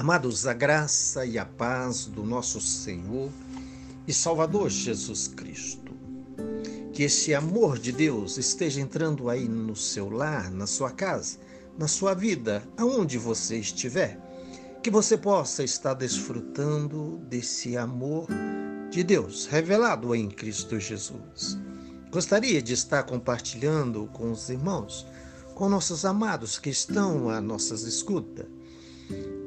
Amados, a graça e a paz do nosso Senhor e Salvador Jesus Cristo. Que esse amor de Deus esteja entrando aí no seu lar, na sua casa, na sua vida, aonde você estiver. Que você possa estar desfrutando desse amor de Deus revelado em Cristo Jesus. Gostaria de estar compartilhando com os irmãos, com nossos amados que estão à nossas escutas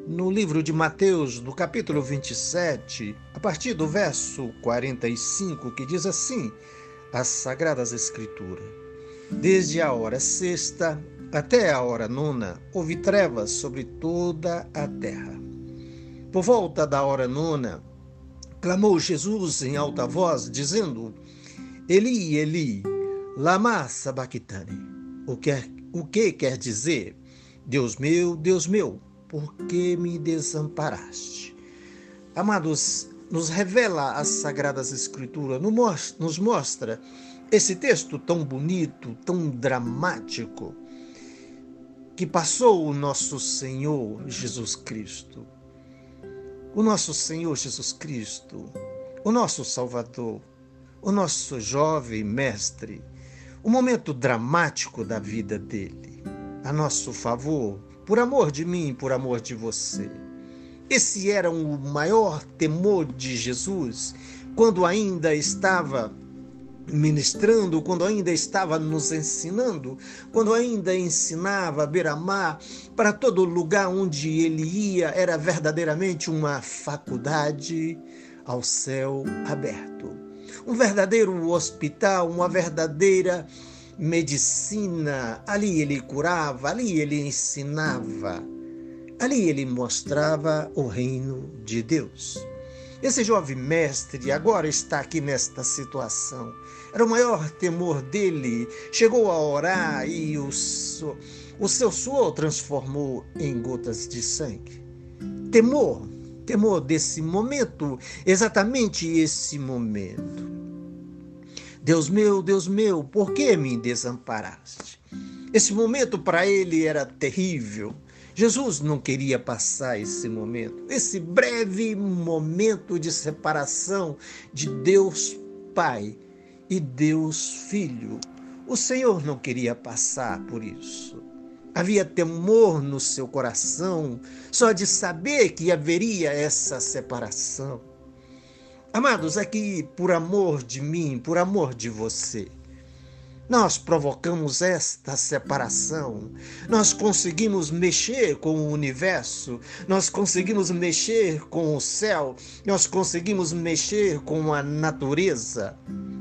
no livro de Mateus, no capítulo 27, a partir do verso 45, que diz assim: as Sagradas Escrituras. Desde a hora sexta até a hora nona, houve trevas sobre toda a terra. Por volta da hora nona, clamou Jesus em alta voz, dizendo: Eli, Eli, lama sabachthani. O que, o que quer dizer? Deus meu, Deus meu, por que me desamparaste? Amados, nos revela as Sagradas Escrituras, nos mostra esse texto tão bonito, tão dramático, que passou o nosso Senhor Jesus Cristo. O nosso Senhor Jesus Cristo, o nosso Salvador, o nosso jovem mestre, o momento dramático da vida dele, a nosso favor, por amor de mim, por amor de você. Esse era o maior temor de Jesus quando ainda estava ministrando, quando ainda estava nos ensinando, quando ainda ensinava a beira-mar, para todo lugar onde ele ia, era verdadeiramente uma faculdade ao céu aberto. Um verdadeiro hospital, uma verdadeira medicina, ali ele curava, ali ele ensinava, ali ele mostrava o reino de Deus. Esse jovem mestre agora está aqui nesta situação. Era o maior temor dele. Chegou a orar e o, o seu suor transformou em gotas de sangue. Temor, temor desse momento, exatamente esse momento. Deus meu, Deus meu, por que me desamparaste? Esse momento para ele era terrível. Jesus não queria passar esse momento, esse breve momento de separação de Deus Pai e Deus Filho. O Senhor não queria passar por isso. Havia temor no seu coração só de saber que haveria essa separação. Amados, aqui é por amor de mim, por amor de você, nós provocamos esta separação. Nós conseguimos mexer com o universo, nós conseguimos mexer com o céu, nós conseguimos mexer com a natureza.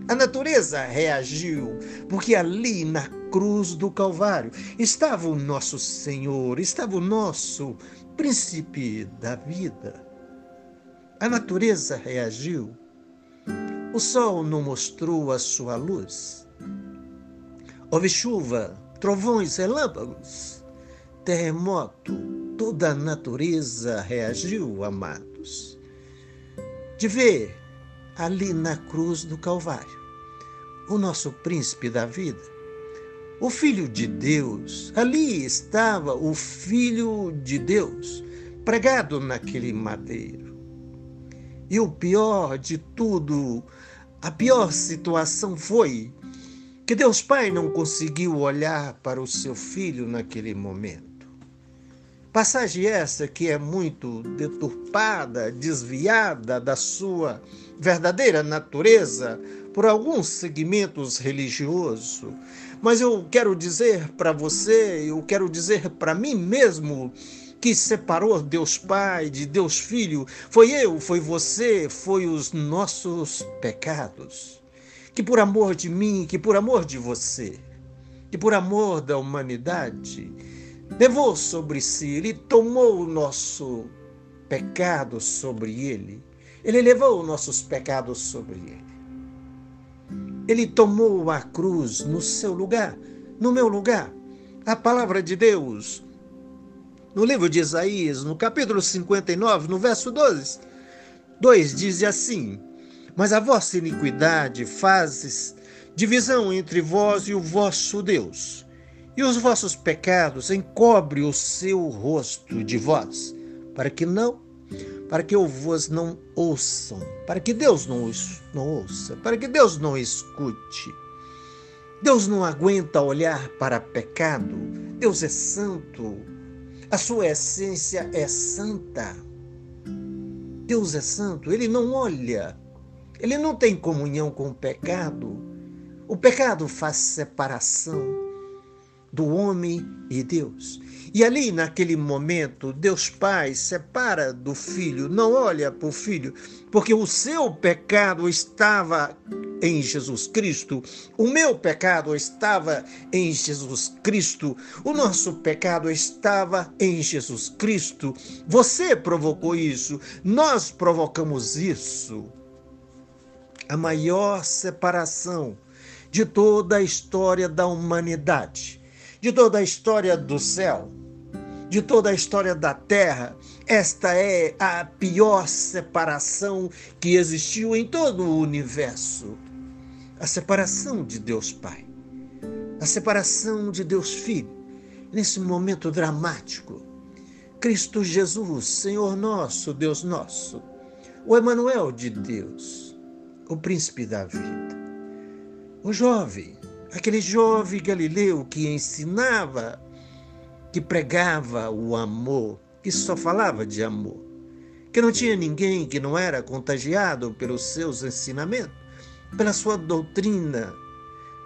A natureza reagiu, porque ali na cruz do Calvário estava o nosso Senhor, estava o nosso príncipe da vida. A natureza reagiu. O sol não mostrou a sua luz. Houve chuva, trovões, relâmpagos, terremoto. Toda a natureza reagiu, amados. De ver ali na cruz do Calvário o nosso príncipe da vida, o Filho de Deus. Ali estava o Filho de Deus, pregado naquele madeiro. E o pior de tudo, a pior situação foi que Deus Pai não conseguiu olhar para o seu filho naquele momento. Passagem essa que é muito deturpada, desviada da sua verdadeira natureza por alguns segmentos religiosos. Mas eu quero dizer para você, eu quero dizer para mim mesmo, que separou Deus Pai de Deus Filho, foi eu, foi você, foi os nossos pecados. Que por amor de mim, que por amor de você, que por amor da humanidade, levou sobre si, ele tomou o nosso pecado sobre ele. Ele levou os nossos pecados sobre ele. Ele tomou a cruz no seu lugar, no meu lugar. A palavra de Deus no livro de Isaías, no capítulo 59, no verso 12, 2 diz assim: Mas a vossa iniquidade fazes divisão entre vós e o vosso Deus, e os vossos pecados encobre o seu rosto de vós, para que não, para que vos não ouçam, para que Deus não, não ouça, para que Deus não escute. Deus não aguenta olhar para pecado. Deus é santo. A sua essência é santa. Deus é santo. Ele não olha. Ele não tem comunhão com o pecado. O pecado faz separação do homem e Deus. E ali, naquele momento, Deus Pai separa do filho, não olha para o filho, porque o seu pecado estava em Jesus Cristo, o meu pecado estava em Jesus Cristo, o nosso pecado estava em Jesus Cristo. Você provocou isso, nós provocamos isso. A maior separação de toda a história da humanidade de toda a história do céu, de toda a história da terra, esta é a pior separação que existiu em todo o universo. A separação de Deus Pai, a separação de Deus Filho, nesse momento dramático. Cristo Jesus, Senhor nosso, Deus nosso, o Emanuel de Deus, o príncipe da vida, o jovem aquele jovem galileu que ensinava, que pregava o amor, que só falava de amor, que não tinha ninguém que não era contagiado pelos seus ensinamentos, pela sua doutrina,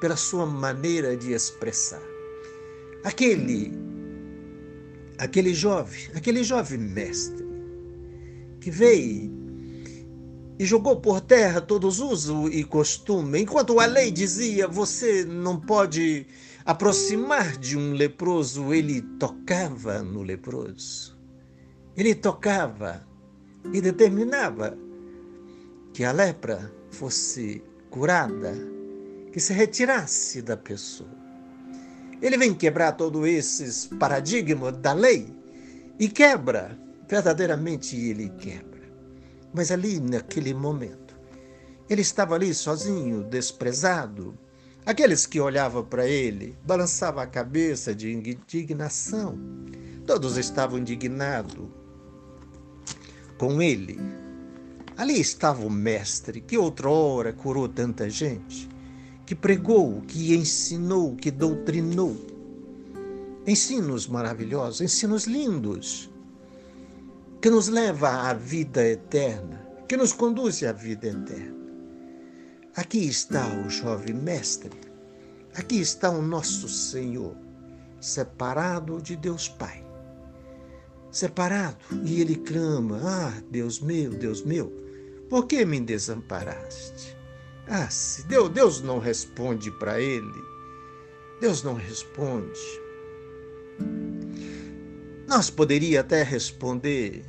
pela sua maneira de expressar. Aquele aquele jovem, aquele jovem mestre que veio e jogou por terra todos uso e costume, enquanto a lei dizia você não pode aproximar de um leproso, ele tocava no leproso. Ele tocava e determinava que a lepra fosse curada, que se retirasse da pessoa. Ele vem quebrar todos esses paradigmas da lei e quebra, verdadeiramente ele quebra. Mas ali, naquele momento, ele estava ali sozinho, desprezado. Aqueles que olhavam para ele balançavam a cabeça de indignação. Todos estavam indignados com ele. Ali estava o mestre que outrora curou tanta gente, que pregou, que ensinou, que doutrinou. Ensinos maravilhosos, ensinos lindos que nos leva à vida eterna, que nos conduz à vida eterna. Aqui está o jovem mestre, aqui está o nosso Senhor, separado de Deus Pai. Separado, e ele clama: Ah, Deus meu, Deus meu, por que me desamparaste? Ah, se Deus, Deus não responde para ele, Deus não responde. Nós poderia até responder: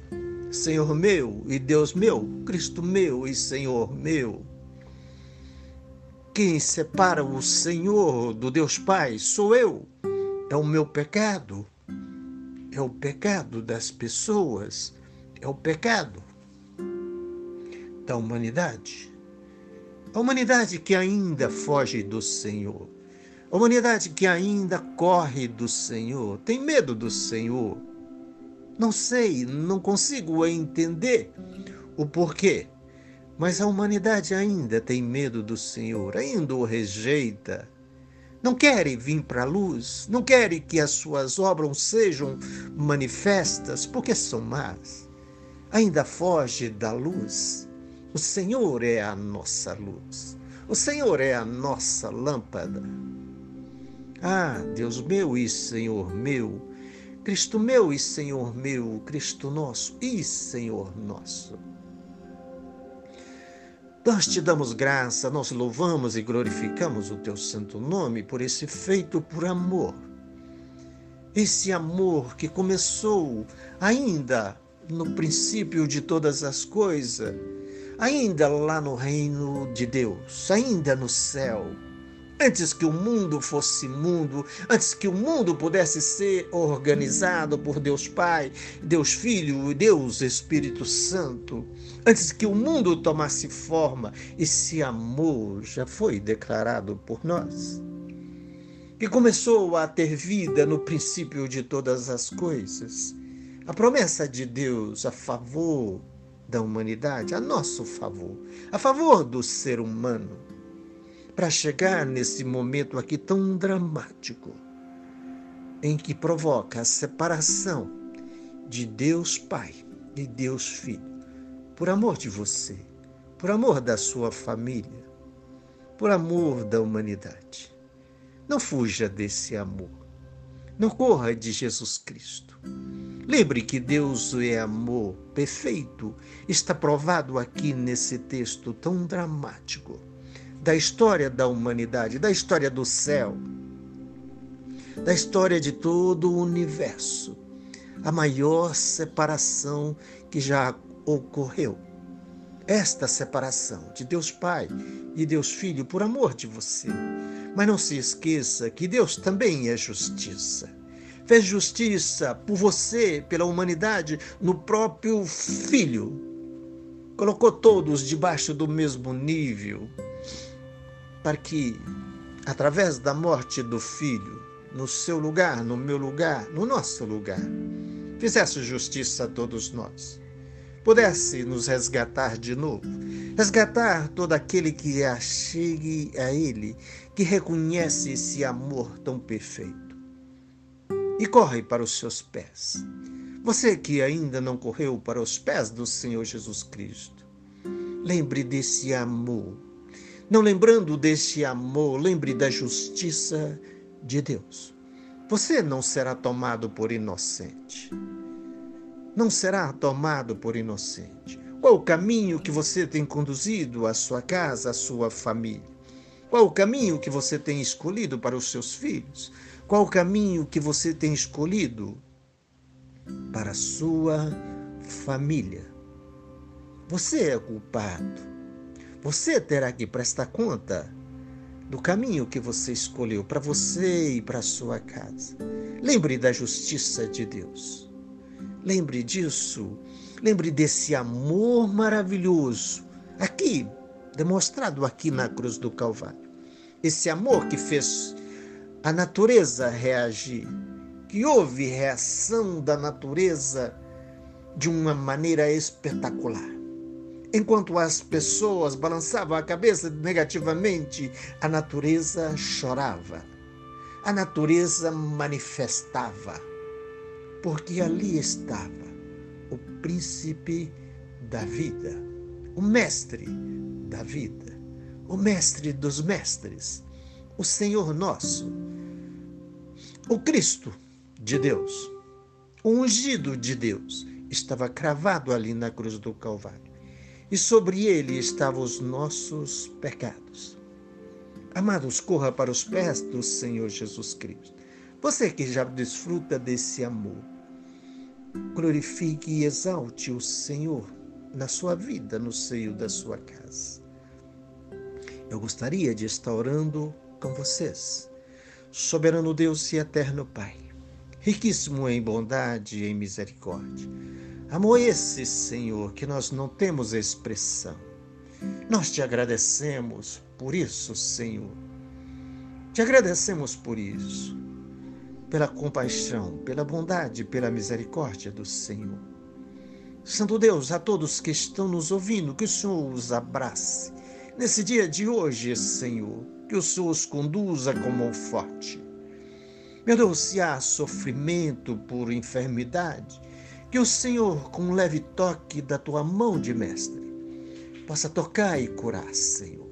Senhor meu e Deus meu, Cristo meu e Senhor meu. Quem separa o Senhor do Deus Pai sou eu. É o meu pecado. É o pecado das pessoas. É o pecado da humanidade. A humanidade que ainda foge do Senhor. A humanidade que ainda corre do Senhor, tem medo do Senhor. Não sei, não consigo entender o porquê. Mas a humanidade ainda tem medo do Senhor, ainda o rejeita. Não quer vir para a luz, não quer que as suas obras sejam manifestas, porque são más. Ainda foge da luz. O Senhor é a nossa luz. O Senhor é a nossa lâmpada. Ah, Deus meu e Senhor meu, Cristo meu e Senhor meu, Cristo nosso e Senhor nosso. Nós te damos graça, nós louvamos e glorificamos o teu santo nome por esse feito por amor. Esse amor que começou ainda no princípio de todas as coisas, ainda lá no reino de Deus, ainda no céu Antes que o mundo fosse mundo, antes que o mundo pudesse ser organizado por Deus Pai, Deus Filho e Deus Espírito Santo, antes que o mundo tomasse forma, esse amor já foi declarado por nós. Que começou a ter vida no princípio de todas as coisas. A promessa de Deus a favor da humanidade, a nosso favor, a favor do ser humano, para chegar nesse momento aqui tão dramático, em que provoca a separação de Deus Pai e Deus Filho, por amor de você, por amor da sua família, por amor da humanidade. Não fuja desse amor. Não corra de Jesus Cristo. Lembre que Deus é amor perfeito. Está provado aqui nesse texto tão dramático da história da humanidade, da história do céu, da história de todo o universo. A maior separação que já ocorreu. Esta separação de Deus Pai e Deus Filho por amor de você. Mas não se esqueça que Deus também é justiça fez justiça por você, pela humanidade, no próprio Filho. Colocou todos debaixo do mesmo nível, para que, através da morte do Filho, no seu lugar, no meu lugar, no nosso lugar, fizesse justiça a todos nós, pudesse nos resgatar de novo, resgatar todo aquele que achegue a Ele, que reconhece esse amor tão perfeito e corre para os seus pés. Você que ainda não correu para os pés do Senhor Jesus Cristo, lembre desse amor. Não lembrando desse amor, lembre da justiça de Deus. Você não será tomado por inocente. Não será tomado por inocente. Qual o caminho que você tem conduzido à sua casa, à sua família? Qual o caminho que você tem escolhido para os seus filhos? Qual o caminho que você tem escolhido para a sua família? Você é culpado. Você terá que prestar conta do caminho que você escolheu para você e para a sua casa. Lembre da justiça de Deus. Lembre disso. Lembre desse amor maravilhoso aqui demonstrado aqui na cruz do Calvário. Esse amor que fez a natureza reagir, que houve reação da natureza de uma maneira espetacular. Enquanto as pessoas balançavam a cabeça negativamente, a natureza chorava. A natureza manifestava, porque ali estava o príncipe da vida, o mestre da vida, o mestre dos mestres, o Senhor nosso, o Cristo de Deus, o ungido de Deus, estava cravado ali na cruz do Calvário. E sobre ele estavam os nossos pecados. Amados, corra para os pés do Senhor Jesus Cristo. Você que já desfruta desse amor, glorifique e exalte o Senhor na sua vida, no seio da sua casa. Eu gostaria de estar orando com vocês. Soberano Deus e eterno Pai, riquíssimo em bondade e em misericórdia. Amor esse, Senhor, que nós não temos expressão. Nós te agradecemos por isso, Senhor. Te agradecemos por isso, pela compaixão, pela bondade, pela misericórdia do Senhor. Santo Deus, a todos que estão nos ouvindo, que o Senhor os abrace. Nesse dia de hoje, Senhor, que o Senhor os conduza com mão forte. Meu Deus, se há sofrimento por enfermidade, que o Senhor, com um leve toque da tua mão de mestre, possa tocar e curar, Senhor.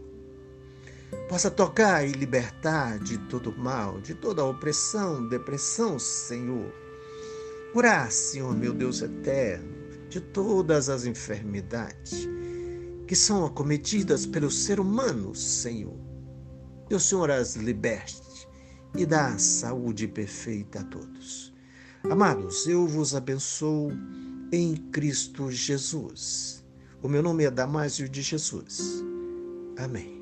Possa tocar e libertar de todo mal, de toda opressão, depressão, Senhor. Curar, Senhor, meu Deus eterno, de todas as enfermidades que são acometidas pelo ser humano, Senhor que o Senhor as liberte e dá saúde perfeita a todos. Amados, eu vos abençoo em Cristo Jesus. O meu nome é Damásio de Jesus. Amém.